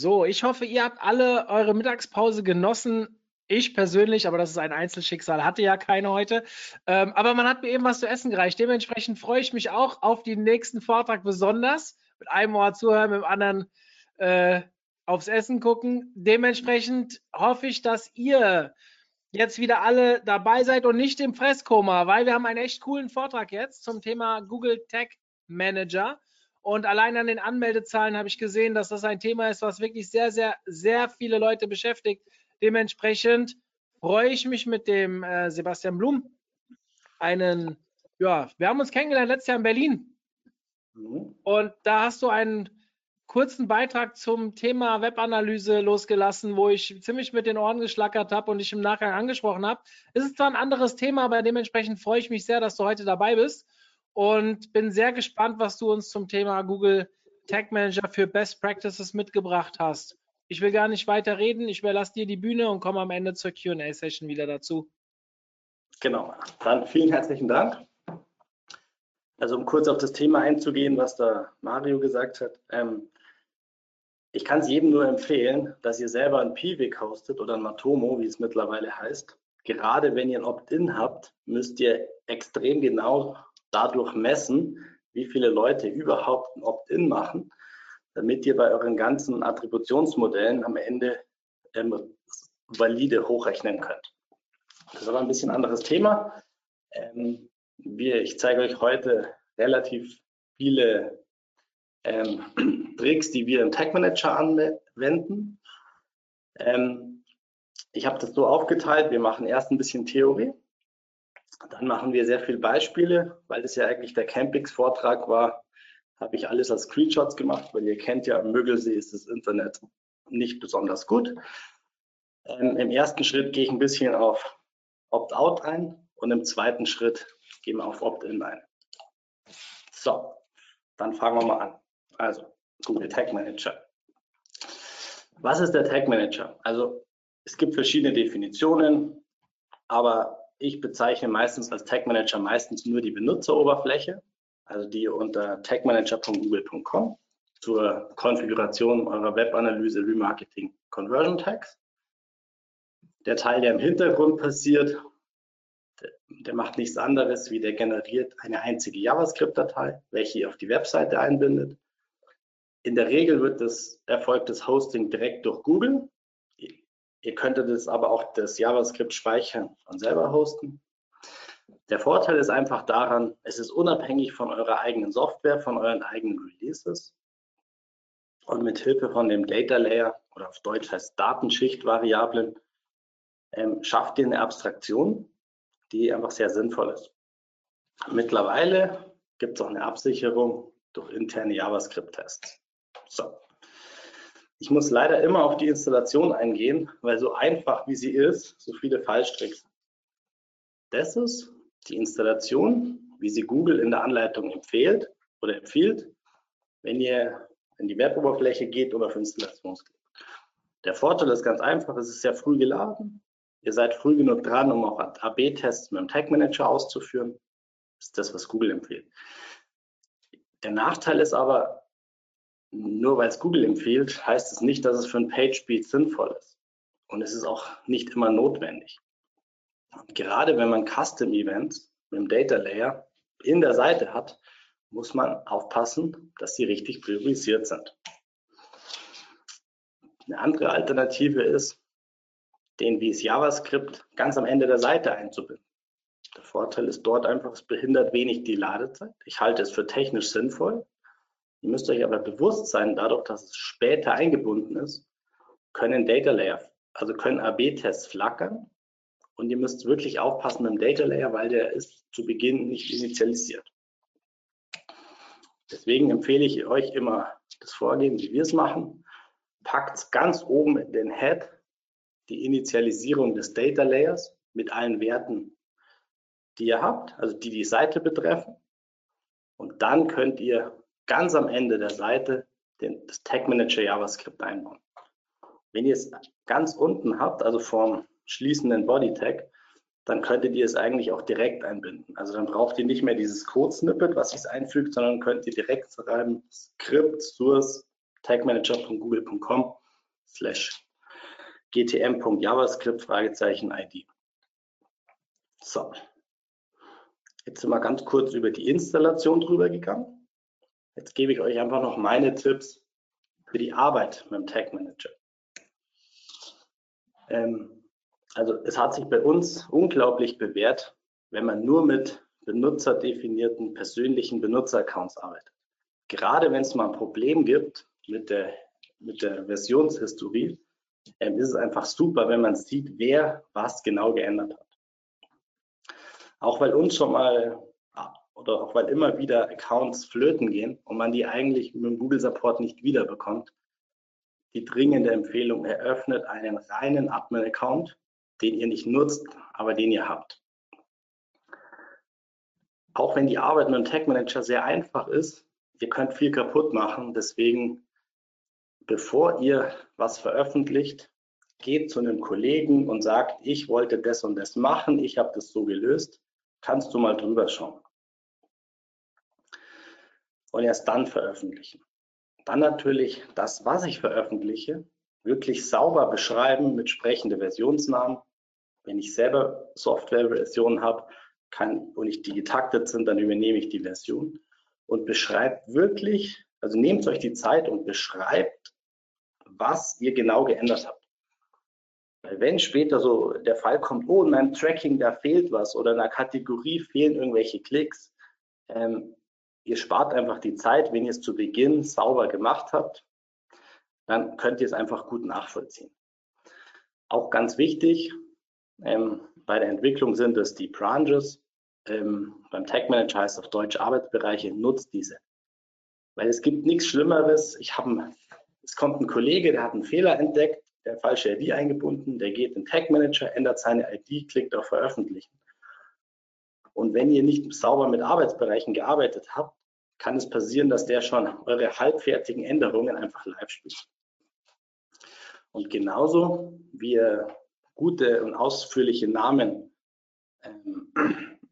So, ich hoffe, ihr habt alle eure Mittagspause genossen. Ich persönlich, aber das ist ein Einzelschicksal, hatte ja keine heute. Ähm, aber man hat mir eben was zu essen gereicht. Dementsprechend freue ich mich auch auf den nächsten Vortrag besonders. Mit einem Ohr zuhören, mit dem anderen äh, aufs Essen gucken. Dementsprechend hoffe ich, dass ihr jetzt wieder alle dabei seid und nicht im Fresskoma, weil wir haben einen echt coolen Vortrag jetzt zum Thema Google Tag Manager. Und allein an den Anmeldezahlen habe ich gesehen, dass das ein Thema ist, was wirklich sehr, sehr, sehr viele Leute beschäftigt. Dementsprechend freue ich mich mit dem äh, Sebastian Blum. Einen, ja, wir haben uns kennengelernt letztes Jahr in Berlin. Und da hast du einen kurzen Beitrag zum Thema Webanalyse losgelassen, wo ich ziemlich mit den Ohren geschlackert habe und dich im Nachgang angesprochen habe. Es ist zwar ein anderes Thema, aber dementsprechend freue ich mich sehr, dass du heute dabei bist und bin sehr gespannt, was du uns zum Thema Google Tag Manager für Best Practices mitgebracht hast. Ich will gar nicht weiter reden, ich überlasse dir die Bühne und komme am Ende zur QA-Session wieder dazu. Genau, dann vielen herzlichen Dank. Also um kurz auf das Thema einzugehen, was da Mario gesagt hat. Ähm, ich kann es jedem nur empfehlen, dass ihr selber ein Piwik hostet oder ein Matomo, wie es mittlerweile heißt. Gerade wenn ihr ein Opt-in habt, müsst ihr extrem genau dadurch messen, wie viele Leute überhaupt ein Opt-in machen, damit ihr bei euren ganzen Attributionsmodellen am Ende ähm, valide hochrechnen könnt. Das ist aber ein bisschen anderes Thema. Ähm, wir, ich zeige euch heute relativ viele ähm, Tricks, die wir im Tag Manager anwenden. Ähm, ich habe das so aufgeteilt, wir machen erst ein bisschen Theorie, dann machen wir sehr viele Beispiele, weil das ja eigentlich der Campix-Vortrag war, habe ich alles als Screenshots gemacht, weil ihr kennt ja, am Mögelsee ist das Internet nicht besonders gut. Ähm, Im ersten Schritt gehe ich ein bisschen auf Opt-out ein und im zweiten Schritt gehen wir auf Opt-in ein. So, dann fangen wir mal an. Also, Google Tag Manager. Was ist der Tag Manager? Also, es gibt verschiedene Definitionen, aber ich bezeichne meistens als Tag Manager meistens nur die Benutzeroberfläche, also die unter tagmanager.google.com zur Konfiguration eurer Webanalyse, Remarketing, Conversion Tags. Der Teil, der im Hintergrund passiert, der, macht nichts anderes, wie der generiert eine einzige JavaScript-Datei, welche ihr auf die Webseite einbindet. In der Regel wird das, erfolgt das Hosting direkt durch Google Ihr könntet es aber auch das JavaScript speichern und selber hosten. Der Vorteil ist einfach daran, es ist unabhängig von eurer eigenen Software, von euren eigenen Releases. Und mit Hilfe von dem Data Layer oder auf Deutsch heißt Datenschichtvariablen ähm, schafft ihr eine Abstraktion, die einfach sehr sinnvoll ist. Mittlerweile gibt es auch eine Absicherung durch interne JavaScript-Tests. So, ich muss leider immer auf die Installation eingehen, weil so einfach wie sie ist, so viele Fallstricks. Das ist die Installation, wie sie Google in der Anleitung empfiehlt oder empfiehlt, wenn ihr in die Weboberfläche geht oder auf Installationsklick. Der Vorteil ist ganz einfach, es ist sehr früh geladen. Ihr seid früh genug dran, um auch AB-Tests mit dem Tag Manager auszuführen. Das ist das, was Google empfiehlt. Der Nachteil ist aber, nur weil es Google empfiehlt, heißt es nicht, dass es für ein PageSpeed sinnvoll ist. Und es ist auch nicht immer notwendig. Und gerade wenn man Custom Events mit dem Data Layer in der Seite hat, muss man aufpassen, dass sie richtig priorisiert sind. Eine andere Alternative ist, den wie es JavaScript ganz am Ende der Seite einzubinden. Der Vorteil ist dort einfach, es behindert wenig die Ladezeit. Ich halte es für technisch sinnvoll, Ihr müsst euch aber bewusst sein, dadurch, dass es später eingebunden ist, können Data Layer, also können AB-Tests flackern. Und ihr müsst wirklich aufpassen mit Data Layer, weil der ist zu Beginn nicht initialisiert. Deswegen empfehle ich euch immer das Vorgehen, wie wir es machen. Packt ganz oben in den Head die Initialisierung des Data Layers mit allen Werten, die ihr habt, also die die Seite betreffen. Und dann könnt ihr ganz am Ende der Seite den, das Tag Manager JavaScript einbauen. Wenn ihr es ganz unten habt, also vom schließenden Body Tag, dann könntet ihr es eigentlich auch direkt einbinden. Also dann braucht ihr nicht mehr dieses Code-Snippet, was sich einfügt, sondern könnt ihr direkt schreiben script source tagmanager.google.com slash gtm.javascript Fragezeichen ID. So, jetzt sind wir ganz kurz über die Installation drüber gegangen. Jetzt gebe ich euch einfach noch meine Tipps für die Arbeit mit dem Tag Manager. Ähm, also es hat sich bei uns unglaublich bewährt, wenn man nur mit benutzerdefinierten persönlichen Benutzeraccounts arbeitet. Gerade wenn es mal ein Problem gibt mit der, mit der Versionshistorie, ähm, ist es einfach super, wenn man sieht, wer was genau geändert hat. Auch weil uns schon mal oder auch weil immer wieder Accounts flöten gehen und man die eigentlich mit dem Google Support nicht wiederbekommt, die dringende Empfehlung, eröffnet einen reinen Admin-Account den ihr nicht nutzt, aber den ihr habt. Auch wenn die Arbeit mit dem Tag Manager sehr einfach ist, ihr könnt viel kaputt machen. Deswegen, bevor ihr was veröffentlicht, geht zu einem Kollegen und sagt, ich wollte das und das machen, ich habe das so gelöst, kannst du mal drüber schauen. Und erst dann veröffentlichen. Dann natürlich das, was ich veröffentliche, wirklich sauber beschreiben mit sprechenden Versionsnamen, wenn ich selber Softwareversionen habe kann, und nicht die getaktet sind, dann übernehme ich die Version und beschreibt wirklich, also nehmt euch die Zeit und beschreibt, was ihr genau geändert habt. Wenn später so der Fall kommt, oh, in meinem Tracking, da fehlt was oder in einer Kategorie fehlen irgendwelche Klicks, ähm, ihr spart einfach die Zeit, wenn ihr es zu Beginn sauber gemacht habt, dann könnt ihr es einfach gut nachvollziehen. Auch ganz wichtig, ähm, bei der Entwicklung sind es die Branches. Ähm, beim Tag Manager heißt auf Deutsch Arbeitsbereiche, nutzt diese. Weil es gibt nichts Schlimmeres. Ich habe, es kommt ein Kollege, der hat einen Fehler entdeckt, der falsche ID eingebunden, der geht in Tag Manager, ändert seine ID, klickt auf Veröffentlichen. Und wenn ihr nicht sauber mit Arbeitsbereichen gearbeitet habt, kann es passieren, dass der schon eure halbfertigen Änderungen einfach live spielt. Und genauso wie ihr gute und ausführliche Namen ähm,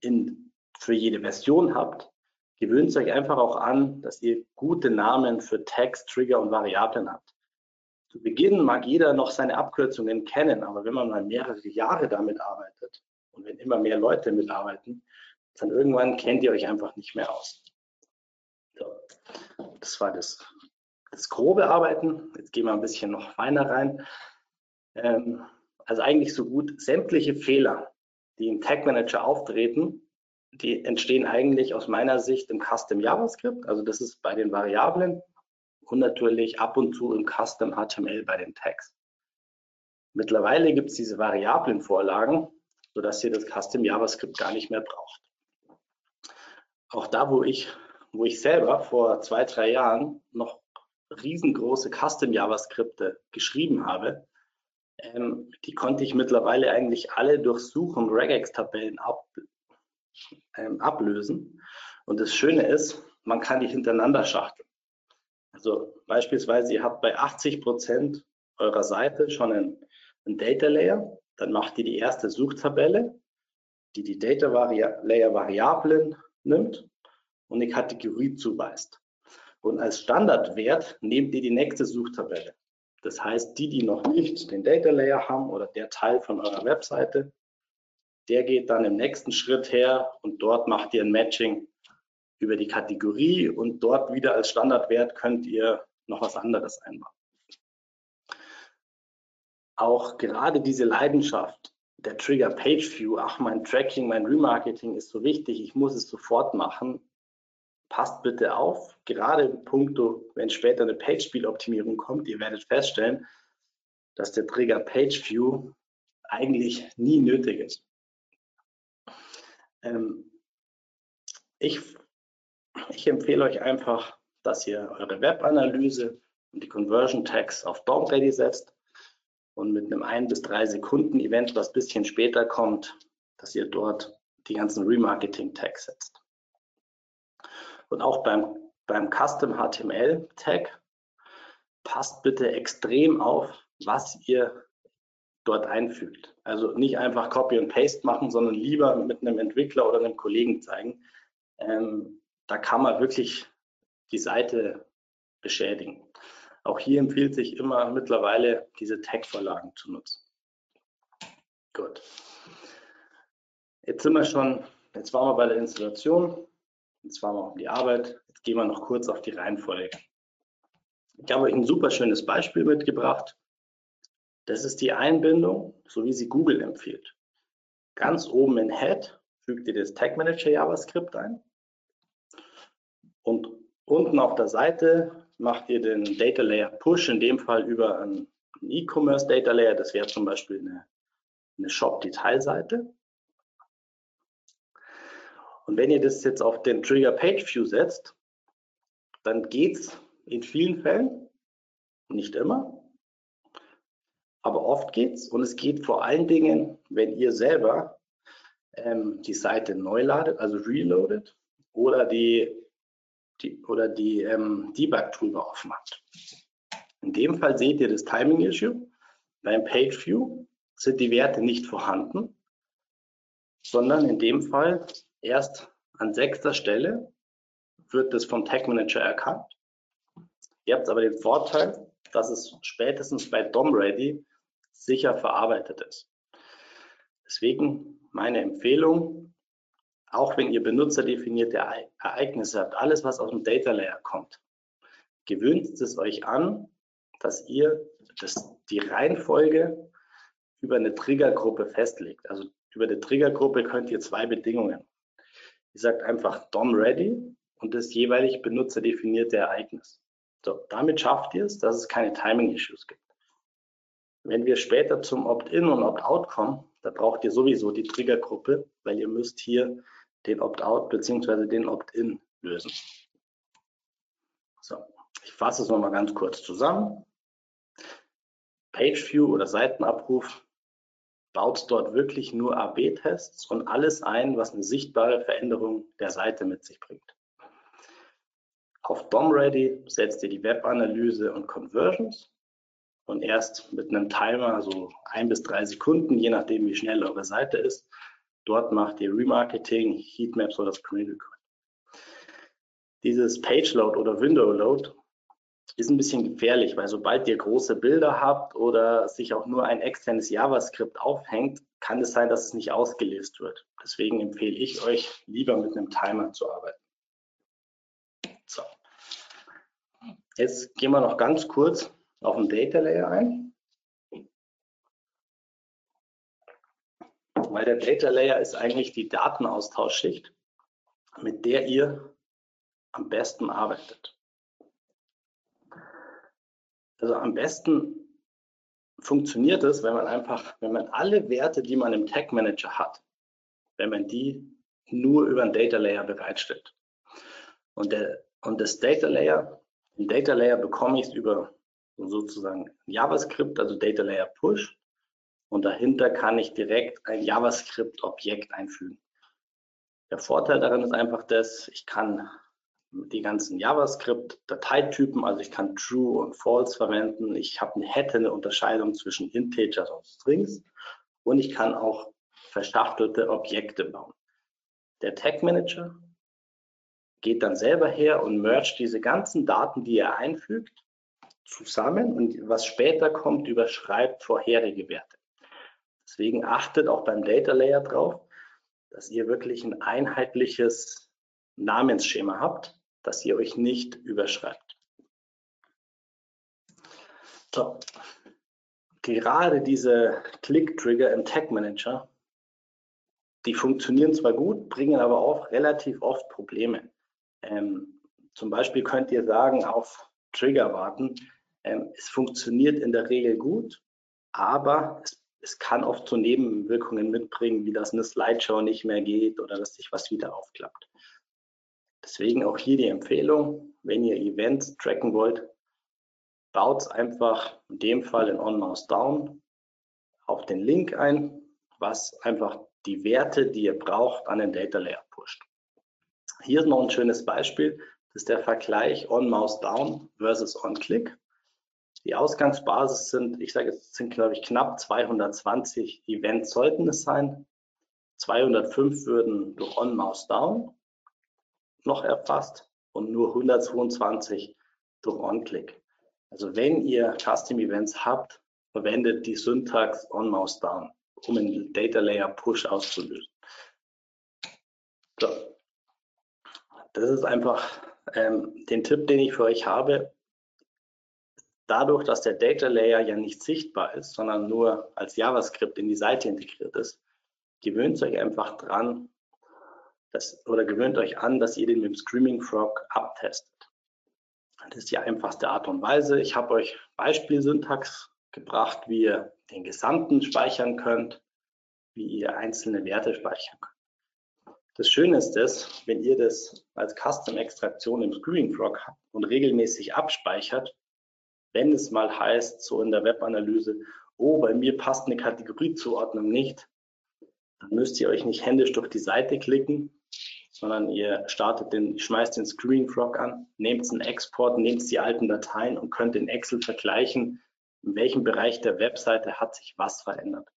in, für jede Version habt, gewöhnt euch einfach auch an, dass ihr gute Namen für Tags, Trigger und Variablen habt. Zu Beginn mag jeder noch seine Abkürzungen kennen, aber wenn man mal mehrere Jahre damit arbeitet und wenn immer mehr Leute mitarbeiten, dann irgendwann kennt ihr euch einfach nicht mehr aus. Das war das, das grobe Arbeiten. Jetzt gehen wir ein bisschen noch feiner rein. Ähm, also eigentlich so gut sämtliche Fehler, die im Tag Manager auftreten, die entstehen eigentlich aus meiner Sicht im Custom JavaScript. Also das ist bei den Variablen und natürlich ab und zu im Custom HTML bei den Tags. Mittlerweile gibt es diese Variablenvorlagen, sodass ihr das Custom JavaScript gar nicht mehr braucht. Auch da, wo ich, wo ich selber vor zwei, drei Jahren noch riesengroße Custom JavaScripte geschrieben habe, ähm, die konnte ich mittlerweile eigentlich alle durch Such- und Regex-Tabellen ab, ähm, ablösen. Und das Schöne ist, man kann die hintereinander schachteln. Also beispielsweise, ihr habt bei 80 Prozent eurer Seite schon einen, einen Data Layer, dann macht ihr die erste Suchtabelle, die die Data Layer Variablen nimmt und eine Kategorie zuweist. Und als Standardwert nehmt ihr die nächste Suchtabelle. Das heißt, die, die noch nicht den Data Layer haben oder der Teil von eurer Webseite, der geht dann im nächsten Schritt her und dort macht ihr ein Matching über die Kategorie und dort wieder als Standardwert könnt ihr noch was anderes einbauen. Auch gerade diese Leidenschaft, der Trigger Page View, ach, mein Tracking, mein Remarketing ist so wichtig, ich muss es sofort machen, passt bitte auf, gerade im Punkto, wenn später eine Page-Speed-Optimierung kommt, ihr werdet feststellen, dass der Trigger Page View eigentlich nie nötig ist. Ähm, ich, ich empfehle euch einfach, dass ihr eure Web-Analyse und die Conversion Tags auf DOM Ready setzt und mit einem ein bis drei Sekunden Event, was ein bisschen später kommt, dass ihr dort die ganzen Remarketing-Tags setzt. Und auch beim, beim Custom HTML Tag passt bitte extrem auf, was ihr dort einfügt. Also nicht einfach Copy und Paste machen, sondern lieber mit einem Entwickler oder einem Kollegen zeigen. Ähm, da kann man wirklich die Seite beschädigen. Auch hier empfiehlt sich immer mittlerweile diese Tag-Vorlagen zu nutzen. Gut. Jetzt sind wir schon, jetzt waren wir bei der Installation, jetzt waren wir auf die Arbeit, jetzt gehen wir noch kurz auf die Reihenfolge. Ich habe euch ein super schönes Beispiel mitgebracht. Das ist die Einbindung, so wie sie Google empfiehlt. Ganz oben in Head fügt ihr das Tag Manager JavaScript ein. Und unten auf der Seite macht ihr den Data Layer Push, in dem Fall über einen E-Commerce Data Layer. Das wäre zum Beispiel eine, eine Shop-Detailseite. Und wenn ihr das jetzt auf den Trigger Page View setzt, dann geht es in vielen Fällen, nicht immer, aber oft geht es. Und es geht vor allen Dingen, wenn ihr selber ähm, die Seite neu ladet, also reloadet, oder die, die, oder die ähm, Debug-Toolbar offen habt. In dem Fall seht ihr das Timing-Issue. Beim Page View sind die Werte nicht vorhanden, sondern in dem Fall erst an sechster Stelle wird das vom Tag Manager erkannt. Ihr habt aber den Vorteil, dass es spätestens bei DOM Ready sicher verarbeitet ist. Deswegen meine Empfehlung, auch wenn ihr benutzerdefinierte Ereignisse habt, alles was aus dem Data Layer kommt, gewöhnt es euch an, dass ihr das, die Reihenfolge über eine Triggergruppe festlegt. Also über die Triggergruppe könnt ihr zwei Bedingungen Ihr sagt einfach DOM ready und das jeweilig benutzerdefinierte Ereignis. So, damit schafft ihr es, dass es keine Timing-Issues gibt. Wenn wir später zum Opt-in und Opt-out kommen, da braucht ihr sowieso die Triggergruppe, weil ihr müsst hier den Opt-out bzw. den Opt-in lösen. So, ich fasse es nochmal ganz kurz zusammen. Page View oder Seitenabruf baut dort wirklich nur AB-Tests und alles ein, was eine sichtbare Veränderung der Seite mit sich bringt. Auf DOM-Ready setzt ihr die Webanalyse und Conversions und erst mit einem Timer, so ein bis drei Sekunden, je nachdem wie schnell eure Seite ist, dort macht ihr Remarketing, Heatmaps oder Screen Record. Dieses Page Load oder Window Load ist ein bisschen gefährlich, weil sobald ihr große Bilder habt oder sich auch nur ein externes JavaScript aufhängt, kann es sein, dass es nicht ausgelesen wird. Deswegen empfehle ich euch, lieber mit einem Timer zu arbeiten. So. Jetzt gehen wir noch ganz kurz auf den Data Layer ein. Weil der Data Layer ist eigentlich die Datenaustauschschicht, mit der ihr am besten arbeitet. Also am besten funktioniert es, wenn man einfach, wenn man alle Werte, die man im Tag Manager hat, wenn man die nur über einen Data Layer bereitstellt. Und, der, und das Data Layer, den Data Layer bekomme ich über sozusagen JavaScript, also Data Layer Push. Und dahinter kann ich direkt ein JavaScript-Objekt einfügen. Der Vorteil daran ist einfach, dass ich kann die ganzen JavaScript-Dateitypen, also ich kann True und False verwenden. Ich habe eine, hätte eine Unterscheidung zwischen Integers und Strings und ich kann auch verschachtelte Objekte bauen. Der Tag Manager geht dann selber her und mergt diese ganzen Daten, die er einfügt, zusammen und was später kommt, überschreibt vorherige Werte. Deswegen achtet auch beim Data Layer drauf, dass ihr wirklich ein einheitliches Namensschema habt, dass ihr euch nicht überschreibt. So. Gerade diese Click-Trigger im Tag Manager, die funktionieren zwar gut, bringen aber auch relativ oft Probleme. Ähm, zum Beispiel könnt ihr sagen, auf Trigger warten. Ähm, es funktioniert in der Regel gut, aber es, es kann oft zu Nebenwirkungen mitbringen, wie dass eine Slideshow nicht mehr geht oder dass sich was wieder aufklappt. Deswegen auch hier die Empfehlung, wenn ihr Events tracken wollt, baut es einfach in dem Fall in On Mouse Down auf den Link ein, was einfach die Werte, die ihr braucht, an den Data Layer pusht. Hier ist noch ein schönes Beispiel. Das ist der Vergleich on Mouse Down versus on Click. Die Ausgangsbasis sind, ich sage jetzt, sind glaube ich knapp 220 Events sollten es sein. 205 würden durch on Mouse Down noch erfasst und nur 122 durch on Click. Also wenn ihr Custom Events habt, verwendet die Syntax on Mouse Down, um einen Data Layer Push auszulösen. So. Das ist einfach ähm, den Tipp, den ich für euch habe. Dadurch, dass der Data Layer ja nicht sichtbar ist, sondern nur als JavaScript in die Seite integriert ist, gewöhnt euch einfach dran, dass, oder gewöhnt euch an, dass ihr den mit dem Screaming Frog abtestet. Das ist die einfachste Art und Weise. Ich habe euch Beispielsyntax gebracht, wie ihr den Gesamten speichern könnt, wie ihr einzelne Werte speichern könnt. Das Schöne ist das, wenn ihr das als Custom-Extraktion im Screwing Frog habt und regelmäßig abspeichert, wenn es mal heißt, so in der Webanalyse, oh, bei mir passt eine Kategoriezuordnung nicht, dann müsst ihr euch nicht händisch durch die Seite klicken, sondern ihr startet den, schmeißt den Screwing Frog an, nehmt einen Export, nehmt die alten Dateien und könnt in Excel vergleichen, in welchem Bereich der Webseite hat sich was verändert.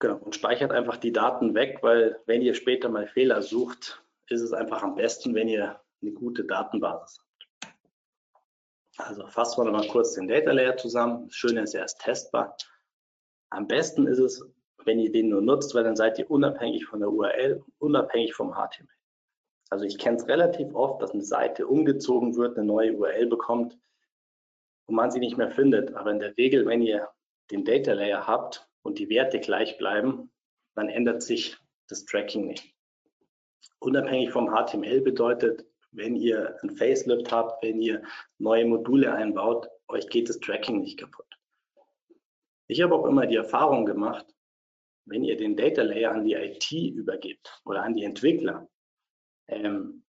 Genau, und speichert einfach die Daten weg, weil wenn ihr später mal Fehler sucht, ist es einfach am besten, wenn ihr eine gute Datenbasis habt. Also fassen wir nochmal kurz den Data Layer zusammen. Das Schöne ist, er ist testbar. Am besten ist es, wenn ihr den nur nutzt, weil dann seid ihr unabhängig von der URL, unabhängig vom HTML. Also ich kenne es relativ oft, dass eine Seite umgezogen wird, eine neue URL bekommt und man sie nicht mehr findet. Aber in der Regel, wenn ihr den Data Layer habt und die Werte gleich bleiben, dann ändert sich das Tracking nicht. Unabhängig vom HTML bedeutet, wenn ihr ein Facelift habt, wenn ihr neue Module einbaut, euch geht das Tracking nicht kaputt. Ich habe auch immer die Erfahrung gemacht, wenn ihr den Data Layer an die IT übergebt oder an die Entwickler, ähm,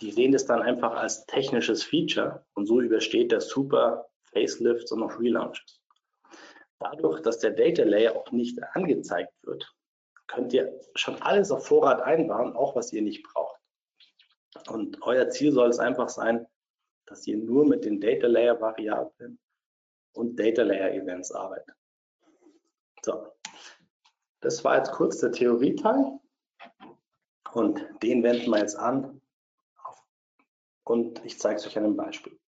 die sehen das dann einfach als technisches Feature und so übersteht das super Facelifts und auch Relaunches. Dadurch, dass der Data Layer auch nicht angezeigt wird, könnt ihr schon alles auf Vorrat einbauen, auch was ihr nicht braucht. Und euer Ziel soll es einfach sein, dass ihr nur mit den Data Layer Variablen und Data Layer Events arbeitet. So, das war jetzt kurz der Theorieteil und den wenden wir jetzt an und ich zeige es euch an einem Beispiel.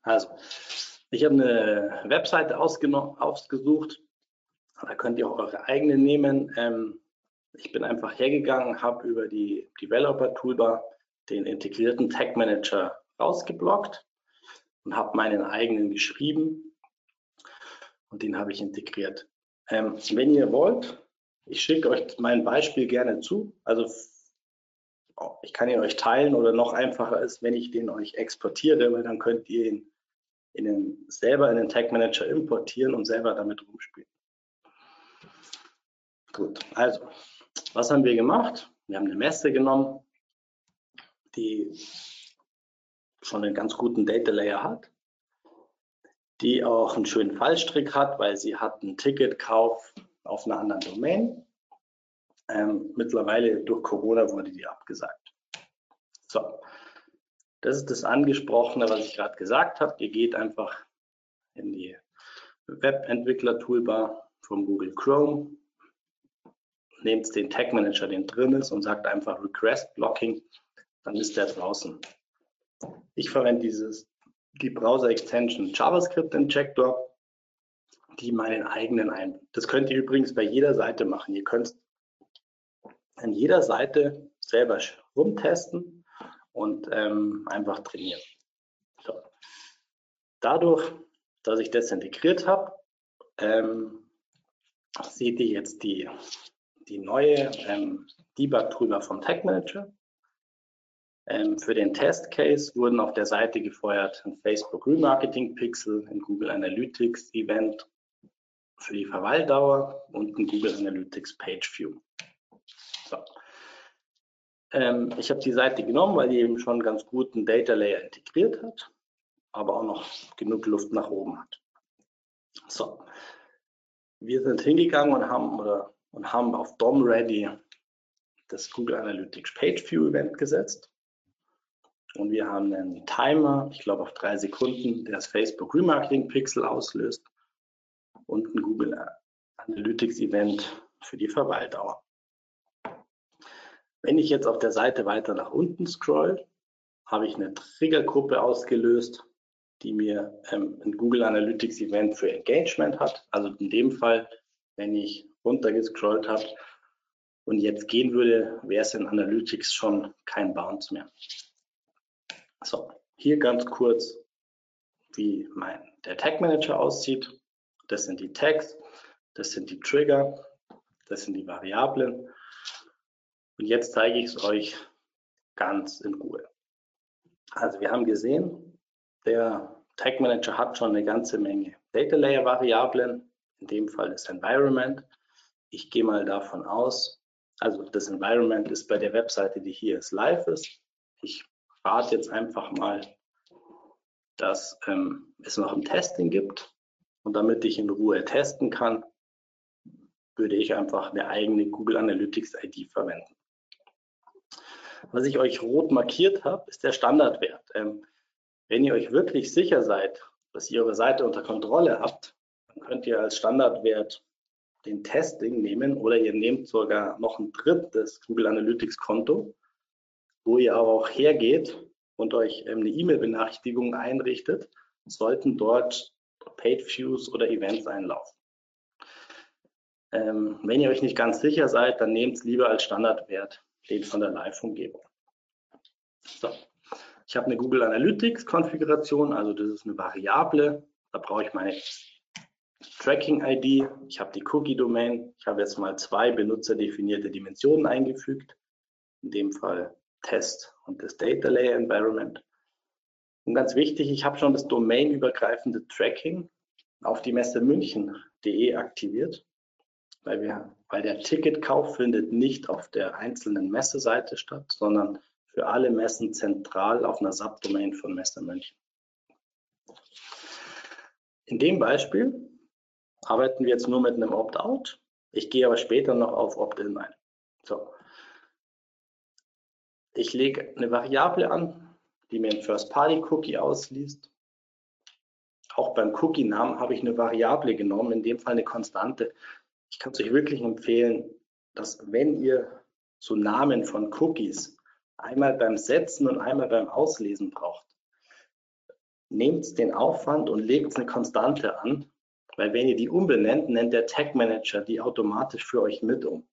Also, ich habe eine Webseite ausgesucht. Da könnt ihr auch eure eigene nehmen. Ähm, ich bin einfach hergegangen, habe über die Developer Toolbar den integrierten Tag Manager rausgeblockt und habe meinen eigenen geschrieben und den habe ich integriert. Ähm, wenn ihr wollt, ich schicke euch mein Beispiel gerne zu. Also ich kann ihn euch teilen oder noch einfacher ist, wenn ich den euch exportiere, weil dann könnt ihr ihn in den, selber in den Tag Manager importieren und selber damit rumspielen. Gut, also, was haben wir gemacht? Wir haben eine Messe genommen, die schon einen ganz guten Data Layer hat, die auch einen schönen Fallstrick hat, weil sie hat einen Ticketkauf auf einer anderen Domain. Ähm, mittlerweile durch Corona wurde die abgesagt. So, das ist das Angesprochene, was ich gerade gesagt habe. Ihr geht einfach in die Webentwickler-Toolbar von Google Chrome, nehmt den Tag Manager, den drin ist, und sagt einfach Request Blocking, dann ist der draußen. Ich verwende dieses, die Browser-Extension JavaScript Injector, die meinen eigenen ein. Das könnt ihr übrigens bei jeder Seite machen. Ihr könnt an jeder Seite selber rumtesten und ähm, einfach trainieren. So. Dadurch, dass ich das integriert habe, ähm, seht ihr jetzt die, die neue ähm, Debug-Toolbar vom Tag Manager. Ähm, für den Test-Case wurden auf der Seite gefeuert ein Facebook Remarketing Pixel, ein Google Analytics Event für die Verweildauer und ein Google Analytics Page View. So. Ähm, ich habe die Seite genommen, weil die eben schon ganz gut einen Data Layer integriert hat. aber auch noch genug Luft nach oben hat. So, wir sind hingegangen und haben, oder, und haben auf DOM Ready das Google Analytics Page View Event gesetzt. Und wir haben einen Timer, ich glaube auf drei Sekunden, der das Facebook Remarketing Pixel auslöst und ein Google Analytics Event für die Verweildauer. Wenn ich jetzt auf der Seite weiter nach unten scroll, habe ich eine Triggergruppe ausgelöst, die mir ähm, ein Google Analytics Event für Engagement hat. Also in dem Fall, wenn ich runtergescrollt habe und jetzt gehen würde, wäre es in Analytics schon kein Bounce mehr. So, hier ganz kurz, wie mein, der Tag Manager aussieht. Das sind die Tags, das sind die Trigger, das sind die Variablen. Und jetzt zeige ich es euch ganz in Ruhe. Also wir haben gesehen, der Tag Manager hat schon eine ganze Menge Data Layer Variablen, in dem Fall das Environment. Ich gehe mal davon aus, also das Environment ist bei der Webseite, die hier ist, live ist. Ich rate jetzt einfach mal, dass ähm, es noch ein Testing gibt. Und damit ich in Ruhe testen kann, würde ich einfach eine eigene Google Analytics ID verwenden. Was ich euch rot markiert habe, ist der Standardwert. Ähm, wenn ihr euch wirklich sicher seid, dass ihr eure Seite unter Kontrolle habt, dann könnt ihr als Standardwert den Testing nehmen oder ihr nehmt sogar noch ein drittes Google Analytics Konto, wo ihr aber auch hergeht und euch ähm, eine E-Mail-Benachrichtigung einrichtet, sollten dort Paid Views oder Events einlaufen. Ähm, wenn ihr euch nicht ganz sicher seid, dann nehmt es lieber als Standardwert den von der Live-Umgebung. So. Ich habe eine Google Analytics Konfiguration, also das ist eine Variable. Da brauche ich meine Tracking-ID. Ich habe die Cookie-Domain. Ich habe jetzt mal zwei benutzerdefinierte Dimensionen eingefügt. In dem Fall Test und das Data Layer Environment. Und ganz wichtig, ich habe schon das domainübergreifende Tracking auf die Messe München.de aktiviert weil, wir, weil der Ticketkauf findet nicht auf der einzelnen Messeseite statt, sondern für alle Messen zentral auf einer Subdomain von Messe München. In dem Beispiel arbeiten wir jetzt nur mit einem Opt-out. Ich gehe aber später noch auf Opt-in ein. So. Ich lege eine Variable an, die mir ein First-Party-Cookie ausliest. Auch beim Cookie-Namen habe ich eine Variable genommen, in dem Fall eine Konstante ich kann es euch wirklich empfehlen, dass wenn ihr so Namen von Cookies einmal beim Setzen und einmal beim Auslesen braucht, nehmt den Aufwand und legt eine Konstante an, weil wenn ihr die umbenennt, nennt der Tag Manager die automatisch für euch mit um.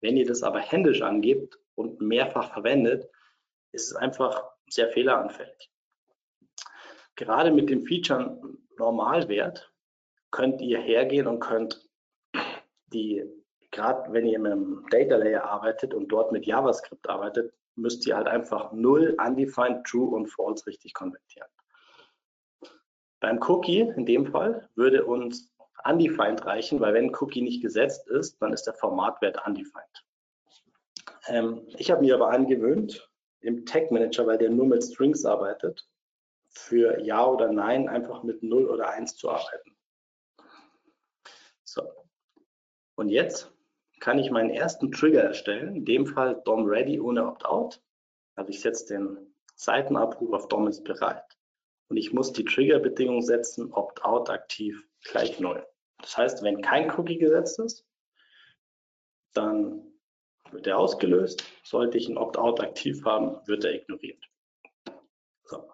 Wenn ihr das aber händisch angebt und mehrfach verwendet, ist es einfach sehr fehleranfällig. Gerade mit dem Feature Normalwert könnt ihr hergehen und könnt die, gerade wenn ihr mit einem Data Layer arbeitet und dort mit JavaScript arbeitet, müsst ihr halt einfach null, undefined, true und false richtig konvertieren. Beim Cookie in dem Fall würde uns undefined reichen, weil wenn Cookie nicht gesetzt ist, dann ist der Formatwert undefined. Ähm, ich habe mir aber angewöhnt, im Tag Manager, weil der nur mit Strings arbeitet, für Ja oder Nein einfach mit 0 oder 1 zu arbeiten. So, und jetzt kann ich meinen ersten Trigger erstellen, in dem Fall DOM ready ohne Opt-out. Also ich setze den Seitenabruf auf DOM ist bereit. Und ich muss die Triggerbedingung setzen, Opt-out aktiv gleich 0. Das heißt, wenn kein Cookie gesetzt ist, dann wird er ausgelöst. Sollte ich ein Opt-out aktiv haben, wird er ignoriert. So.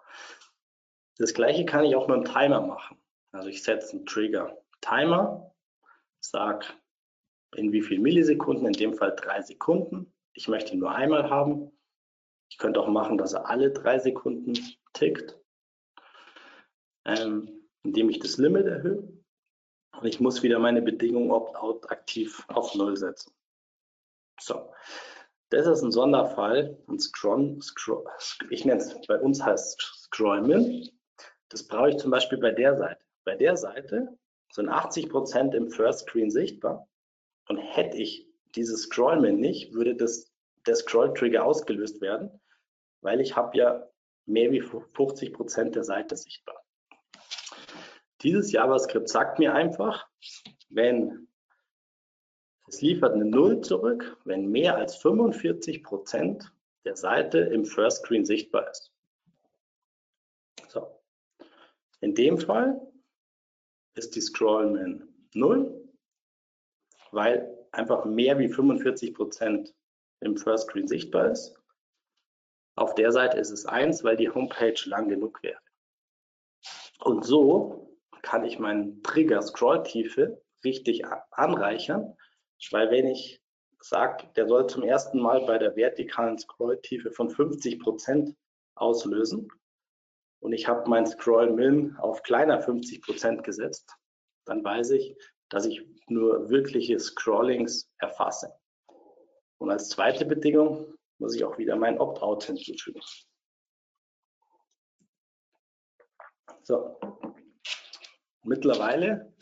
Das gleiche kann ich auch mit einem Timer machen. Also ich setze einen Trigger Timer, sage in wie viel Millisekunden, in dem Fall drei Sekunden. Ich möchte ihn nur einmal haben. Ich könnte auch machen, dass er alle drei Sekunden tickt, ähm, indem ich das Limit erhöhe. Und ich muss wieder meine Bedingung Opt-out aktiv auf Null setzen. So, das ist ein Sonderfall, ein Scroll, Scroll ich nenne es, bei uns heißt Scrollmin. Das brauche ich zum Beispiel bei der Seite. Bei der Seite sind 80 Prozent im First Screen sichtbar und hätte ich dieses Scrollman nicht, würde das, der Scroll-Trigger ausgelöst werden, weil ich habe ja mehr wie 50 Prozent der Seite sichtbar. Dieses JavaScript sagt mir einfach, wenn es liefert eine Null zurück, wenn mehr als 45 Prozent der Seite im First Screen sichtbar ist. So. In dem Fall ist die Scrollman 0, weil einfach mehr wie 45 Prozent im First Screen sichtbar ist. Auf der Seite ist es 1, weil die Homepage lang genug wäre. Und so kann ich meinen Trigger Scrolltiefe richtig anreichern, weil wenn ich sage, der soll zum ersten Mal bei der vertikalen Scrolltiefe von 50 Prozent auslösen und ich habe mein Scroll Min auf kleiner 50 Prozent gesetzt, dann weiß ich, dass ich nur wirkliche Scrollings erfasse. Und als zweite Bedingung muss ich auch wieder mein Opt-out hinzufügen. So, mittlerweile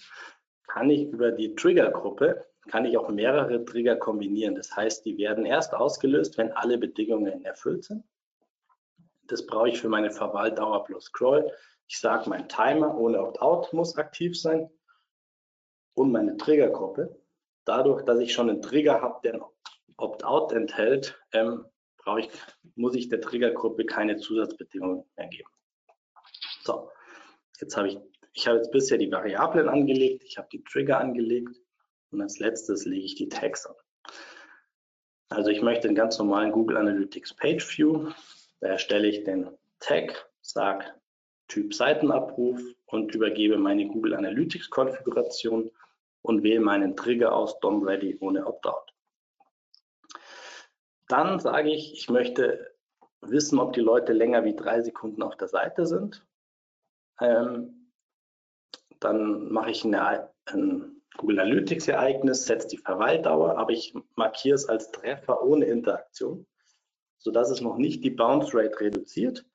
kann ich über die Triggergruppe kann ich auch mehrere Trigger kombinieren. Das heißt, die werden erst ausgelöst, wenn alle Bedingungen erfüllt sind. Das brauche ich für meine Verweildauer plus Scroll. Ich sage, mein Timer ohne Opt-out muss aktiv sein und meine Triggergruppe. Dadurch, dass ich schon einen Trigger habe, der Opt-out enthält, ähm, ich, muss ich der Triggergruppe keine Zusatzbedingungen mehr geben. So, jetzt habe ich, ich habe jetzt bisher die Variablen angelegt, ich habe die Trigger angelegt und als letztes lege ich die Tags an. Also ich möchte einen ganz normalen Google Analytics Page View. Da erstelle ich den Tag, sage Typ Seitenabruf und übergebe meine Google Analytics Konfiguration und wähle meinen Trigger aus DOM Ready ohne Opt-out. Dann sage ich, ich möchte wissen, ob die Leute länger wie drei Sekunden auf der Seite sind. Ähm, dann mache ich eine, ein Google Analytics Ereignis, setze die Verweildauer, aber ich markiere es als Treffer ohne Interaktion, sodass es noch nicht die Bounce Rate reduziert,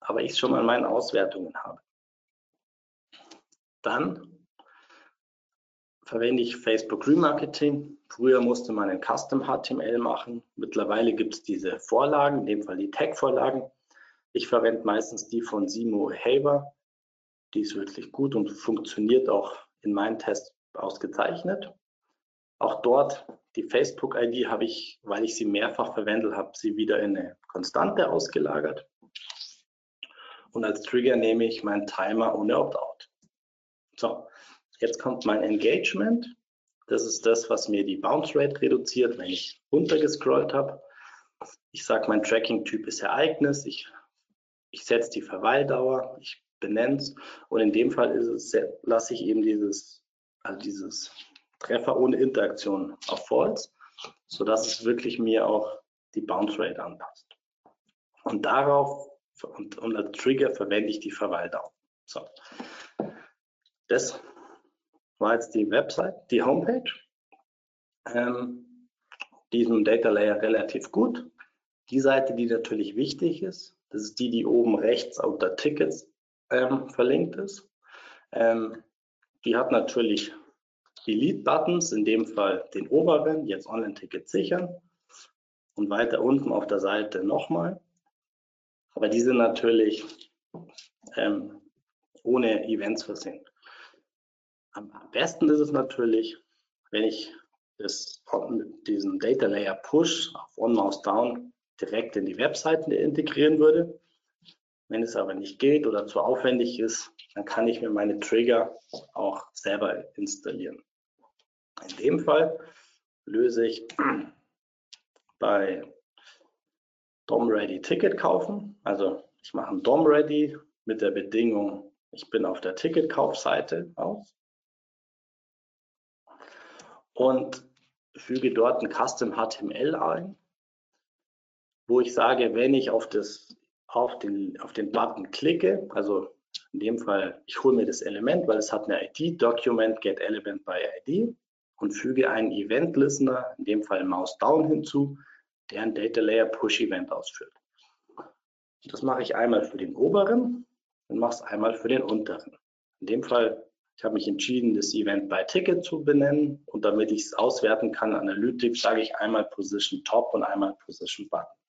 aber ich es schon mal in meinen Auswertungen habe. Dann verwende ich Facebook Remarketing. Früher musste man ein Custom HTML machen. Mittlerweile gibt es diese Vorlagen, in dem Fall die Tag-Vorlagen. Ich verwende meistens die von Simo Haber. Die ist wirklich gut und funktioniert auch in meinen Tests ausgezeichnet. Auch dort die Facebook-ID habe ich, weil ich sie mehrfach verwendet habe, sie wieder in eine Konstante ausgelagert. Und als Trigger nehme ich meinen Timer ohne Opt-out. So, Jetzt kommt mein Engagement. Das ist das, was mir die Bounce Rate reduziert, wenn ich runtergescrollt habe. Ich sage, mein Tracking-Typ ist Ereignis. Ich, ich setze die Verweildauer, ich benenne es. Und in dem Fall ist es, lasse ich eben dieses, also dieses Treffer ohne Interaktion auf False, sodass es wirklich mir auch die Bounce Rate anpasst. Und darauf und, und als Trigger verwende ich die Verweildauer. So. Das war jetzt die Website, die Homepage. Ähm, die ist im Data Layer relativ gut. Die Seite, die natürlich wichtig ist, das ist die, die oben rechts unter Tickets ähm, verlinkt ist. Ähm, die hat natürlich Delete-Buttons, in dem Fall den oberen, jetzt Online-Ticket sichern und weiter unten auf der Seite nochmal. Aber die sind natürlich ähm, ohne Events versehen. Am besten ist es natürlich, wenn ich das, diesen Data Layer Push auf On Mouse Down direkt in die Webseiten integrieren würde. Wenn es aber nicht geht oder zu aufwendig ist, dann kann ich mir meine Trigger auch selber installieren. In dem Fall löse ich bei DOM Ready Ticket kaufen. Also ich mache ein DOM Ready mit der Bedingung, ich bin auf der Ticketkaufseite aus und füge dort ein Custom HTML ein, wo ich sage, wenn ich auf, das, auf, den, auf den Button klicke, also in dem Fall, ich hole mir das Element, weil es hat eine ID, Document Get Element by ID und füge einen Event Listener, in dem Fall Mouse Down hinzu, der ein Data Layer Push Event ausführt. Das mache ich einmal für den oberen und mache es einmal für den unteren. In dem Fall ich habe mich entschieden, das Event by Ticket zu benennen und damit ich es auswerten kann, Analytics, sage ich einmal Position Top und einmal Position Button.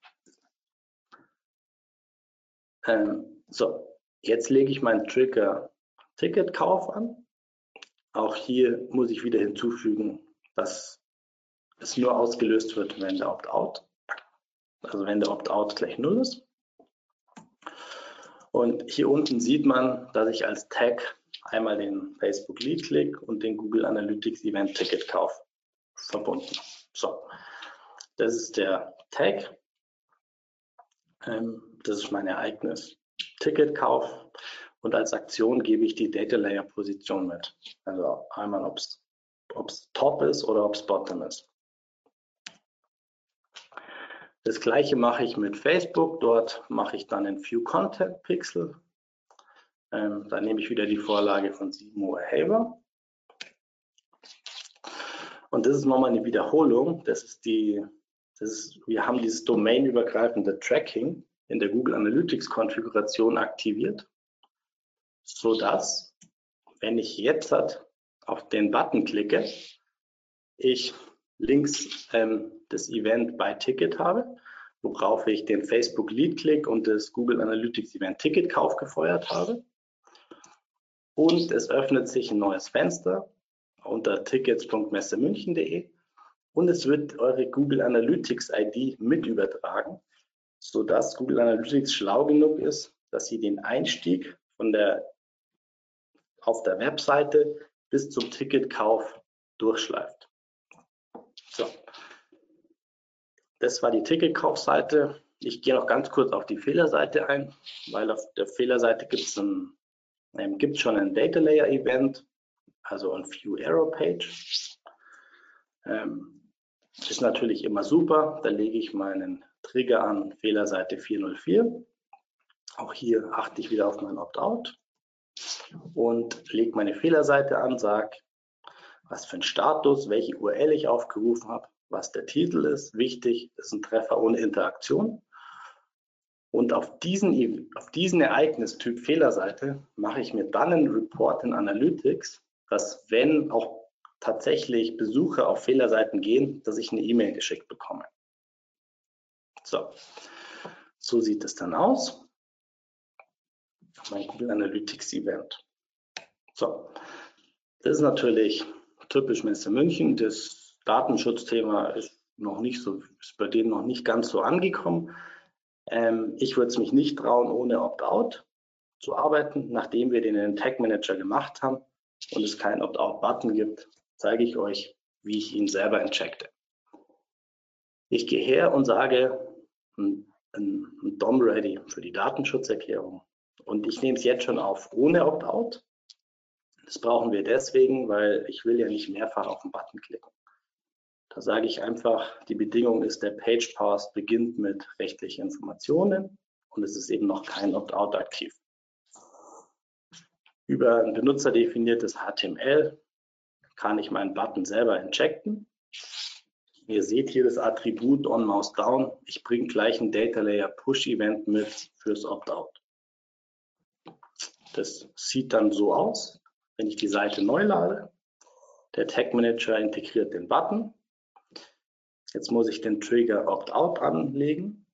Ähm, so, jetzt lege ich meinen Trigger Ticketkauf an. Auch hier muss ich wieder hinzufügen, dass es nur ausgelöst wird, wenn der Opt-out, also wenn der Opt-out gleich null ist. Und hier unten sieht man, dass ich als Tag einmal den Facebook Lead Click und den Google Analytics Event Ticket Kauf verbunden. So, das ist der Tag. Ähm, das ist mein Ereignis. Ticketkauf und als Aktion gebe ich die Data Layer Position mit. Also einmal, ob es Top ist oder ob es Bottom ist. Das gleiche mache ich mit Facebook. Dort mache ich dann den View Content Pixel. Ähm, da nehme ich wieder die Vorlage von Simo Haver. Und das ist nochmal eine Wiederholung. Das ist die, das ist, wir haben dieses domainübergreifende Tracking in der Google Analytics Konfiguration aktiviert, sodass, wenn ich jetzt auf den Button klicke, ich links ähm, das Event bei Ticket habe, worauf ich den Facebook Lead Click und das Google Analytics Event Ticket Kauf gefeuert habe. Und es öffnet sich ein neues Fenster unter tickets.messemünchen.de und es wird eure Google Analytics ID mit übertragen, sodass Google Analytics schlau genug ist, dass sie den Einstieg von der auf der Webseite bis zum Ticketkauf durchschleift. So, das war die Ticketkaufseite. Ich gehe noch ganz kurz auf die Fehlerseite ein, weil auf der Fehlerseite gibt es ähm, schon ein Data Layer Event, also ein View Error Page. Ähm, ist natürlich immer super. Da lege ich meinen Trigger an Fehlerseite 404. Auch hier achte ich wieder auf mein Opt-out und lege meine Fehlerseite an, sage, was für ein Status, welche URL ich aufgerufen habe was der Titel ist. Wichtig ist ein Treffer ohne Interaktion. Und auf diesen, auf diesen Ereignistyp Fehlerseite mache ich mir dann einen Report in Analytics, dass wenn auch tatsächlich Besucher auf Fehlerseiten gehen, dass ich eine E-Mail geschickt bekomme. So, so sieht es dann aus. Mein Google Analytics Event. So, das ist natürlich typisch Messe München. Das Datenschutzthema ist noch nicht so, ist bei denen noch nicht ganz so angekommen. Ähm, ich würde es mich nicht trauen, ohne Opt-out zu arbeiten. Nachdem wir den den Tag Manager gemacht haben und es keinen Opt-out-Button gibt, zeige ich euch, wie ich ihn selber entcheckte. Ich gehe her und sage, ein, ein, ein DOM ready für die Datenschutzerklärung. Und ich nehme es jetzt schon auf ohne Opt-out. Das brauchen wir deswegen, weil ich will ja nicht mehrfach auf den Button klicken. Da sage ich einfach, die Bedingung ist, der Page Pass beginnt mit rechtlichen Informationen und es ist eben noch kein Opt-out aktiv. Über ein benutzerdefiniertes HTML kann ich meinen Button selber injecten. Ihr seht hier das Attribut on Mouse Down. Ich bringe gleich ein Data Layer Push Event mit fürs Opt-out. Das sieht dann so aus, wenn ich die Seite neu lade. Der Tag Manager integriert den Button Jetzt muss ich den Trigger Opt-out anlegen.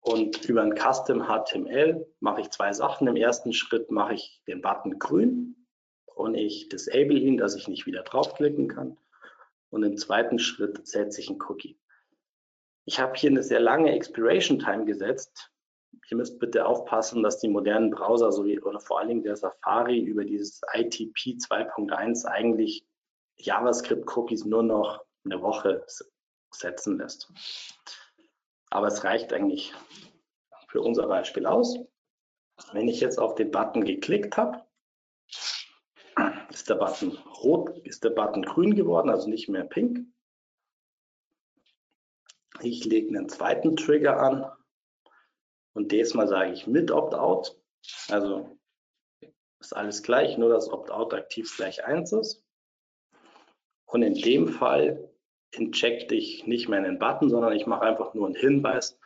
Und über ein Custom HTML mache ich zwei Sachen. Im ersten Schritt mache ich den Button grün und ich disable ihn, dass ich nicht wieder draufklicken kann. Und im zweiten Schritt setze ich einen Cookie. Ich habe hier eine sehr lange Expiration Time gesetzt. Ihr müsst bitte aufpassen, dass die modernen Browser sowie oder vor allen Dingen der Safari über dieses ITP 2.1 eigentlich JavaScript-Cookies nur noch eine Woche setzen lässt. Aber es reicht eigentlich für unser Beispiel aus. Wenn ich jetzt auf den Button geklickt habe, ist der Button rot, ist der Button grün geworden, also nicht mehr pink. Ich lege einen zweiten Trigger an und diesmal sage ich mit Opt-out. Also ist alles gleich, nur dass Opt-out aktiv gleich 1 ist. Und in dem Fall injecte ich nicht mehr einen Button, sondern ich mache einfach nur einen Hinweis,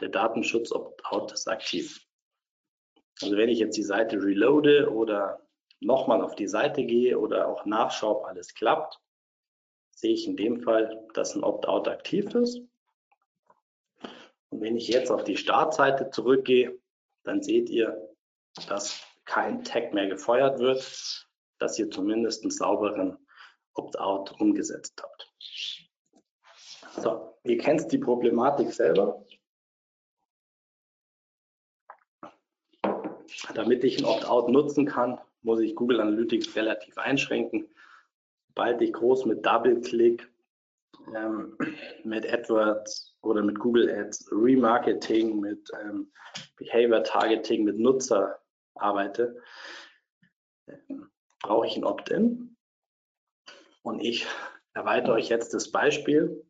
der Datenschutz Opt-out ist aktiv. Also wenn ich jetzt die Seite reloade oder nochmal auf die Seite gehe oder auch nachschaue, ob alles klappt, sehe ich in dem Fall, dass ein Opt-out aktiv ist. Und wenn ich jetzt auf die Startseite zurückgehe, dann seht ihr, dass kein Tag mehr gefeuert wird, dass ihr zumindest einen sauberen Opt-out umgesetzt habt. So, ihr kennt die Problematik selber. Damit ich ein Opt-out nutzen kann, muss ich Google Analytics relativ einschränken. Sobald ich groß mit Double-Click, ähm, mit AdWords oder mit Google Ads, Remarketing, mit ähm, Behavior Targeting, mit Nutzer arbeite, ähm, brauche ich ein Opt-in. Und ich erweitere euch jetzt das Beispiel,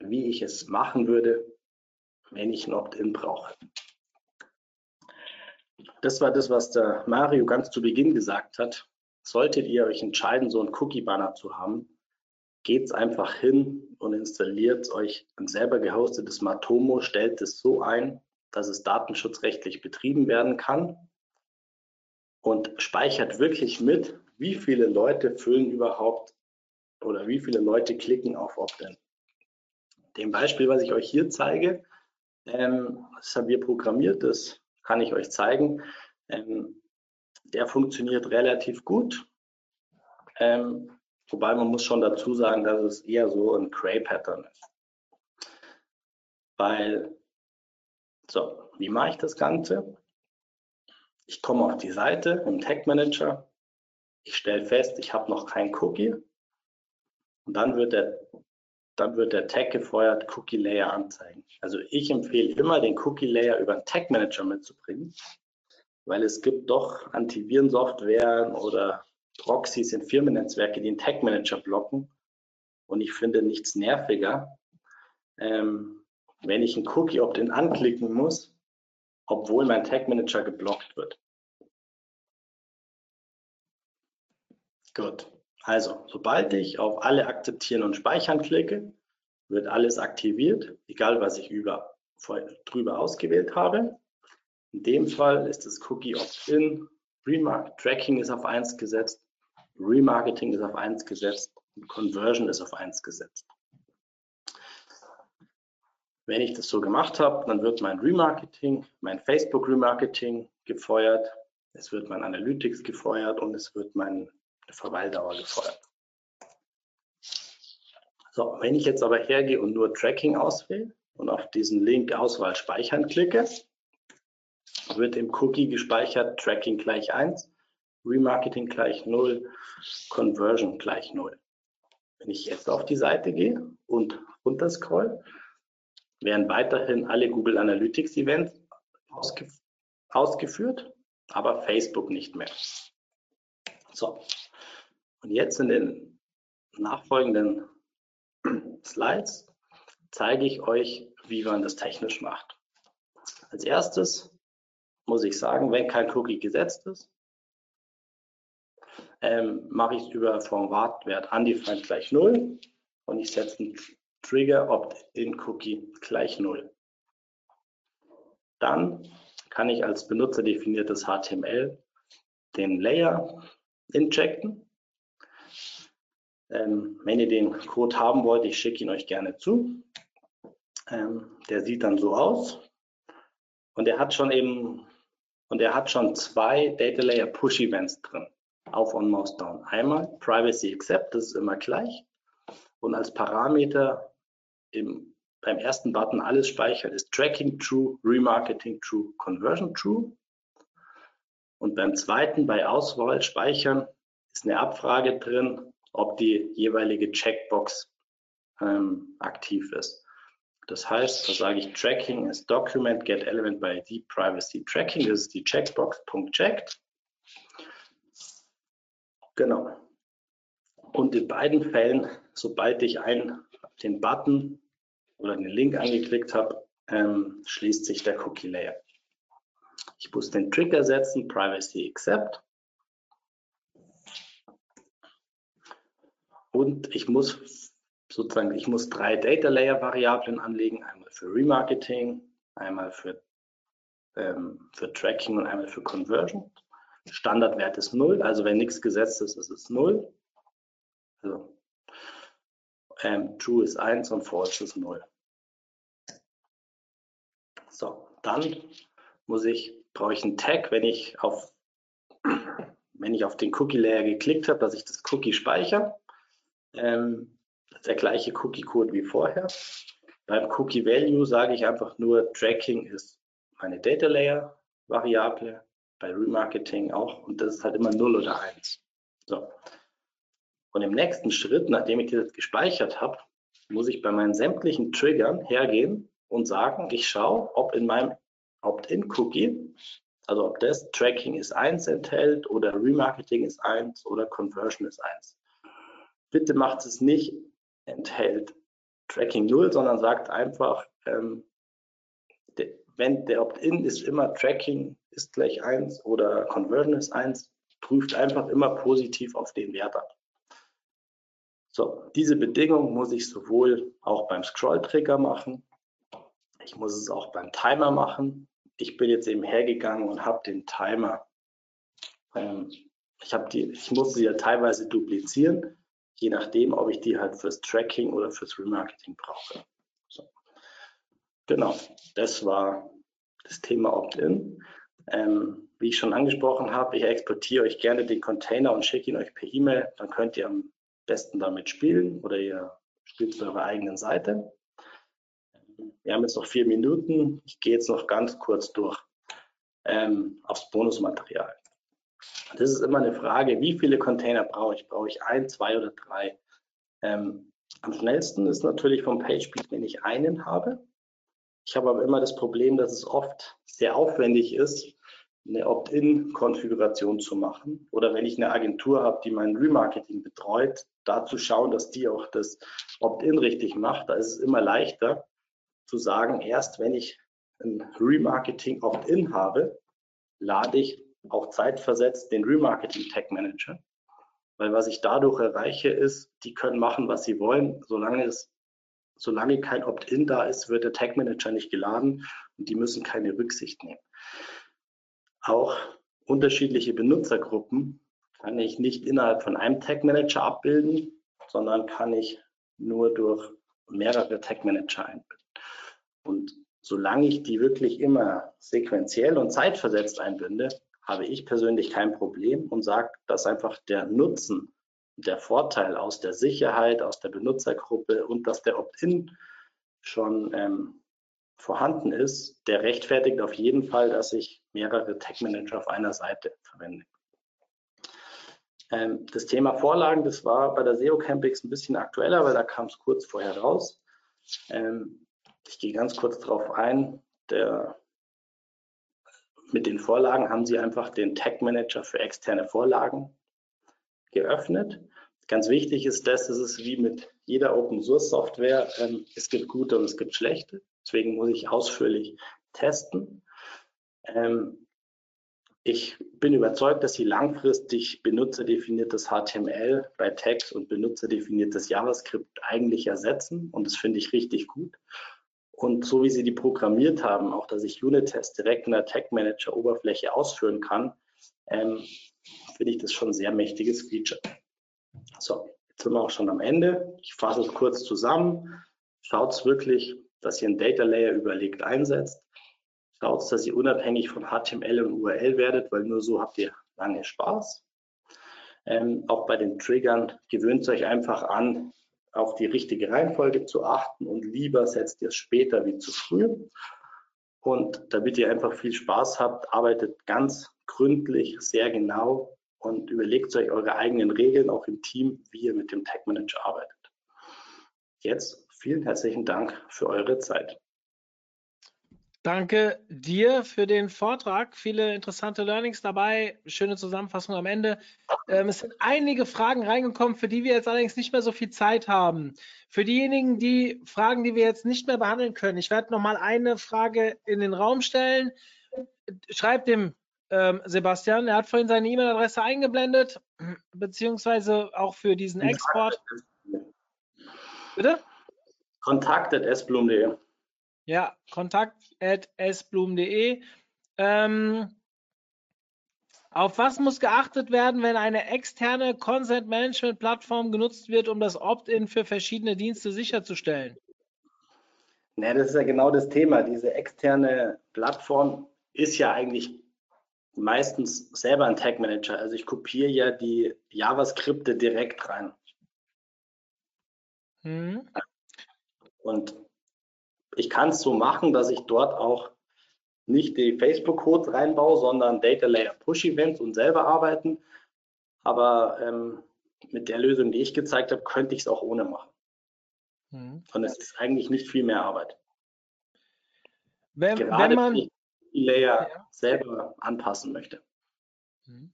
wie ich es machen würde, wenn ich ein Opt-in brauche. Das war das, was der Mario ganz zu Beginn gesagt hat. Solltet ihr euch entscheiden, so einen Cookie-Banner zu haben, geht einfach hin und installiert euch ein selber gehostetes Matomo, stellt es so ein, dass es datenschutzrechtlich betrieben werden kann und speichert wirklich mit, wie viele Leute füllen überhaupt oder wie viele Leute klicken auf Opt-in. Dem Beispiel, was ich euch hier zeige, ähm, das haben wir programmiert, das kann ich euch zeigen. Ähm, der funktioniert relativ gut. Ähm, wobei man muss schon dazu sagen, dass es eher so ein Gray-Pattern ist. Weil, so, wie mache ich das Ganze? Ich komme auf die Seite im Tag Manager. Ich stelle fest, ich habe noch kein Cookie. Und dann wird der dann wird der Tag gefeuert, Cookie Layer anzeigen. Also ich empfehle immer, den Cookie Layer über einen Tag Manager mitzubringen, weil es gibt doch Antivirensoftware oder Proxys in Firmennetzwerke, die den Tag Manager blocken. Und ich finde nichts nerviger, ähm, wenn ich einen Cookie Opt-in anklicken muss, obwohl mein Tag Manager geblockt wird. Gut. Also, sobald ich auf alle akzeptieren und speichern klicke, wird alles aktiviert, egal was ich über, drüber ausgewählt habe. In dem Fall ist das Cookie Opt-in, Tracking ist auf 1 gesetzt, Remarketing ist auf 1 gesetzt und Conversion ist auf 1 gesetzt. Wenn ich das so gemacht habe, dann wird mein Remarketing, mein Facebook Remarketing gefeuert, es wird mein Analytics gefeuert und es wird mein Verweildauer gefeuert. So, wenn ich jetzt aber hergehe und nur Tracking auswähle und auf diesen Link Auswahl speichern klicke, wird im Cookie gespeichert Tracking gleich 1, Remarketing gleich 0, Conversion gleich 0. Wenn ich jetzt auf die Seite gehe und runter scroll, werden weiterhin alle Google Analytics Events ausgef ausgeführt, aber Facebook nicht mehr. So, und jetzt in den nachfolgenden Slides zeige ich euch, wie man das technisch macht. Als erstes muss ich sagen, wenn kein Cookie gesetzt ist, ähm, mache ich es über Formatwert undefined gleich 0 und ich setze einen Trigger Opt-in Cookie gleich 0. Dann kann ich als benutzerdefiniertes HTML den Layer injecten ähm, wenn ihr den Code haben wollt, ich schicke ihn euch gerne zu. Ähm, der sieht dann so aus. Und er hat schon eben, und er hat schon zwei Data Layer Push Events drin. Auf On Mouse Down. Einmal Privacy Accept, das ist immer gleich. Und als Parameter im, beim ersten Button alles speichern ist Tracking True, Remarketing True, Conversion True. Und beim zweiten bei Auswahl speichern ist eine Abfrage drin, ob die jeweilige Checkbox ähm, aktiv ist. Das heißt, da sage ich Tracking ist Document Get Element by ID Privacy Tracking. Das ist die Checkbox Checked. Genau. Und in beiden Fällen, sobald ich einen, den Button oder den Link angeklickt habe, ähm, schließt sich der Cookie Layer. Ich muss den Trigger setzen, Privacy Accept. Und ich muss sozusagen, ich muss drei Data Layer Variablen anlegen, einmal für Remarketing, einmal für, ähm, für Tracking und einmal für Conversion. Standardwert ist 0, also wenn nichts gesetzt ist, ist es 0. Also, ähm, True ist 1 und False ist 0. Dann muss ich, brauche ich einen Tag, wenn ich auf, wenn ich auf den Cookie Layer geklickt habe, dass ich das Cookie speichere. Ähm, der gleiche Cookie-Code wie vorher. Beim Cookie Value sage ich einfach nur, Tracking ist meine Data Layer Variable, bei Remarketing auch und das ist halt immer 0 oder 1. So. Und im nächsten Schritt, nachdem ich das gespeichert habe, muss ich bei meinen sämtlichen Triggern hergehen und sagen, ich schaue, ob in meinem Opt-in-Cookie, also ob das Tracking ist 1 enthält oder Remarketing ist 1 oder Conversion ist 1. Bitte macht es nicht enthält Tracking 0, sondern sagt einfach, ähm, de, wenn der Opt-in ist immer Tracking ist gleich 1 oder Conversion ist 1, prüft einfach immer positiv auf den Wert ab. So, diese Bedingung muss ich sowohl auch beim Scroll-Trigger machen, ich muss es auch beim Timer machen. Ich bin jetzt eben hergegangen und habe den Timer, ähm, ich, die, ich muss sie ja teilweise duplizieren, je nachdem, ob ich die halt fürs Tracking oder fürs Remarketing brauche. So. Genau, das war das Thema Opt-in. Ähm, wie ich schon angesprochen habe, ich exportiere euch gerne den Container und schicke ihn euch per E-Mail. Dann könnt ihr am besten damit spielen oder ihr spielt zu eurer eigenen Seite. Wir haben jetzt noch vier Minuten. Ich gehe jetzt noch ganz kurz durch ähm, aufs Bonusmaterial. Das ist immer eine Frage, wie viele Container brauche ich? Brauche ich ein, zwei oder drei? Ähm, am schnellsten ist natürlich vom PageSpeed, wenn ich einen habe. Ich habe aber immer das Problem, dass es oft sehr aufwendig ist, eine Opt-in-Konfiguration zu machen. Oder wenn ich eine Agentur habe, die mein Remarketing betreut, da zu schauen, dass die auch das Opt-in richtig macht. Da ist es immer leichter zu sagen, erst wenn ich ein Remarketing Opt-in habe, lade ich auch zeitversetzt den Remarketing Tag Manager. Weil was ich dadurch erreiche, ist, die können machen, was sie wollen, solange es solange kein Opt-in da ist, wird der Tag Manager nicht geladen und die müssen keine Rücksicht nehmen. Auch unterschiedliche Benutzergruppen kann ich nicht innerhalb von einem Tag Manager abbilden, sondern kann ich nur durch mehrere Tag Manager einbinden. Und solange ich die wirklich immer sequenziell und zeitversetzt einbinde, habe ich persönlich kein Problem und sage, dass einfach der Nutzen, der Vorteil aus der Sicherheit, aus der Benutzergruppe und dass der Opt-in schon ähm, vorhanden ist, der rechtfertigt auf jeden Fall, dass ich mehrere Tech Manager auf einer Seite verwende. Ähm, das Thema Vorlagen, das war bei der SEO Campix ein bisschen aktueller, weil da kam es kurz vorher raus. Ähm, ich gehe ganz kurz darauf ein. Der, mit den Vorlagen haben Sie einfach den Tag Manager für externe Vorlagen geöffnet. Ganz wichtig ist das, es ist wie mit jeder Open Source Software. Ähm, es gibt gute und es gibt schlechte. Deswegen muss ich ausführlich testen. Ähm, ich bin überzeugt, dass Sie langfristig benutzerdefiniertes HTML bei Tags und benutzerdefiniertes JavaScript eigentlich ersetzen. Und das finde ich richtig gut. Und so wie Sie die programmiert haben, auch dass ich Unit-Tests direkt in der Tag Manager Oberfläche ausführen kann, ähm, finde ich das schon ein sehr mächtiges Feature. So, jetzt sind wir auch schon am Ende. Ich fasse es kurz zusammen. Schaut es wirklich, dass ihr einen Data Layer überlegt einsetzt. Schaut, dass ihr unabhängig von HTML und URL werdet, weil nur so habt ihr lange Spaß. Ähm, auch bei den Triggern gewöhnt euch einfach an, auf die richtige Reihenfolge zu achten und lieber setzt ihr es später wie zu früh. Und damit ihr einfach viel Spaß habt, arbeitet ganz gründlich, sehr genau und überlegt euch eure eigenen Regeln auch im Team, wie ihr mit dem Tag Manager arbeitet. Jetzt vielen herzlichen Dank für eure Zeit. Danke dir für den Vortrag. Viele interessante Learnings dabei. Schöne Zusammenfassung am Ende. Ähm, es sind einige Fragen reingekommen, für die wir jetzt allerdings nicht mehr so viel Zeit haben. Für diejenigen, die Fragen, die wir jetzt nicht mehr behandeln können, ich werde noch mal eine Frage in den Raum stellen. Schreibt dem ähm, Sebastian, er hat vorhin seine E-Mail-Adresse eingeblendet, beziehungsweise auch für diesen Export. Bitte? Kontakt.sblum.de. Ja, kontakt.sblum.de. Ähm, auf was muss geachtet werden, wenn eine externe Consent Management Plattform genutzt wird, um das Opt-in für verschiedene Dienste sicherzustellen? Ne, das ist ja genau das Thema. Diese externe Plattform ist ja eigentlich meistens selber ein Tag Manager. Also ich kopiere ja die JavaScripte direkt rein. Mhm. Und ich kann es so machen, dass ich dort auch nicht die Facebook-Codes reinbaue, sondern Data Layer Push Events und selber arbeiten. Aber ähm, mit der Lösung, die ich gezeigt habe, könnte ich es auch ohne machen. Mhm. Und es ist eigentlich nicht viel mehr Arbeit. Wenn, Gerade wenn man die Layer ja. selber anpassen möchte. Mhm.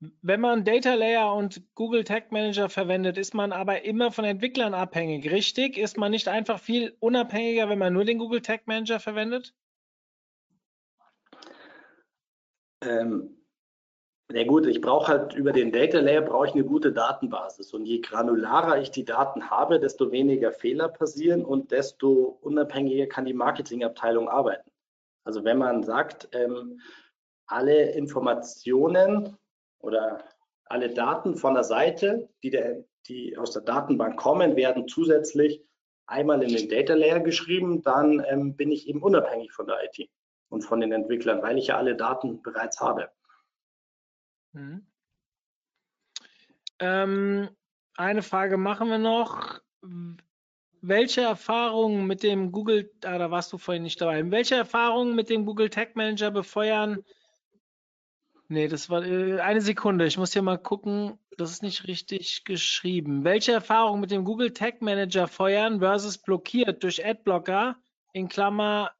Wenn man Data Layer und Google Tag Manager verwendet, ist man aber immer von Entwicklern abhängig, richtig? Ist man nicht einfach viel unabhängiger, wenn man nur den Google Tag Manager verwendet? Ähm, ja gut, ich brauche halt über den Data Layer brauche ich eine gute Datenbasis und je granularer ich die Daten habe, desto weniger Fehler passieren und desto unabhängiger kann die Marketingabteilung arbeiten. Also wenn man sagt, ähm, alle Informationen oder alle Daten von der Seite, die, der, die aus der Datenbank kommen, werden zusätzlich einmal in den Data Layer geschrieben, dann ähm, bin ich eben unabhängig von der IT und von den Entwicklern, weil ich ja alle Daten bereits habe. Mhm. Ähm, eine Frage machen wir noch. Welche Erfahrungen mit dem Google, ah, da warst du vorhin nicht dabei, welche Erfahrungen mit dem Google Tag Manager befeuern? Nee, das war äh, eine Sekunde. Ich muss hier mal gucken. Das ist nicht richtig geschrieben. Welche Erfahrungen mit dem Google Tag Manager feuern versus blockiert durch Adblocker in Klammer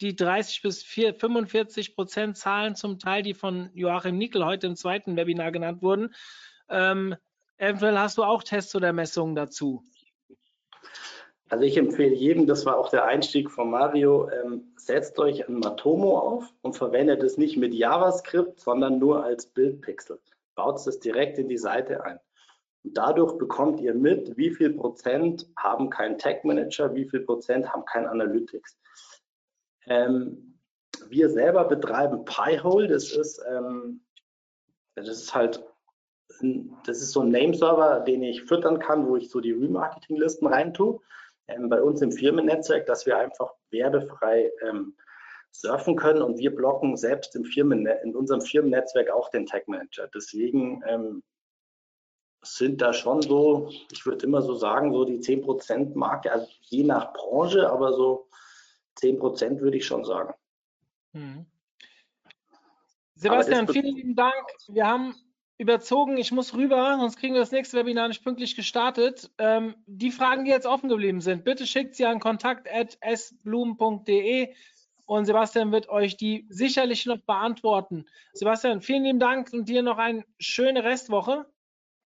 die 30 bis 4, 45 Prozent Zahlen zum Teil, die von Joachim Nickel heute im zweiten Webinar genannt wurden. Ähm, eventuell hast du auch Tests oder Messungen dazu. Also ich empfehle jedem, das war auch der Einstieg von Mario, ähm, setzt euch ein Matomo auf und verwendet es nicht mit JavaScript, sondern nur als Bildpixel. Baut es direkt in die Seite ein. Und dadurch bekommt ihr mit, wie viel Prozent haben keinen Tag Manager, wie viel Prozent haben kein Analytics. Ähm, wir selber betreiben Pi-hole, das ist, ähm, das ist halt, das ist so ein Name-Server, den ich füttern kann, wo ich so die Remarketing-Listen reintue. Ähm, bei uns im Firmennetzwerk, dass wir einfach werbefrei ähm, surfen können und wir blocken selbst im Firmen, in unserem Firmennetzwerk auch den Tag Manager. Deswegen ähm, sind da schon so, ich würde immer so sagen, so die 10% Marke, also je nach Branche, aber so 10 Prozent würde ich schon sagen. Hm. Sebastian, vielen lieben Dank. Wir haben überzogen. Ich muss rüber, sonst kriegen wir das nächste Webinar nicht pünktlich gestartet. Ähm, die Fragen, die jetzt offen geblieben sind, bitte schickt sie an kontakt.sblumen.de und Sebastian wird euch die sicherlich noch beantworten. Sebastian, vielen lieben Dank und dir noch eine schöne Restwoche.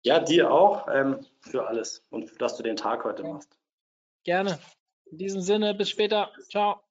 Ja, dir auch ähm, für alles und dass du den Tag heute machst. Gerne. In diesem Sinne, bis später. Ciao.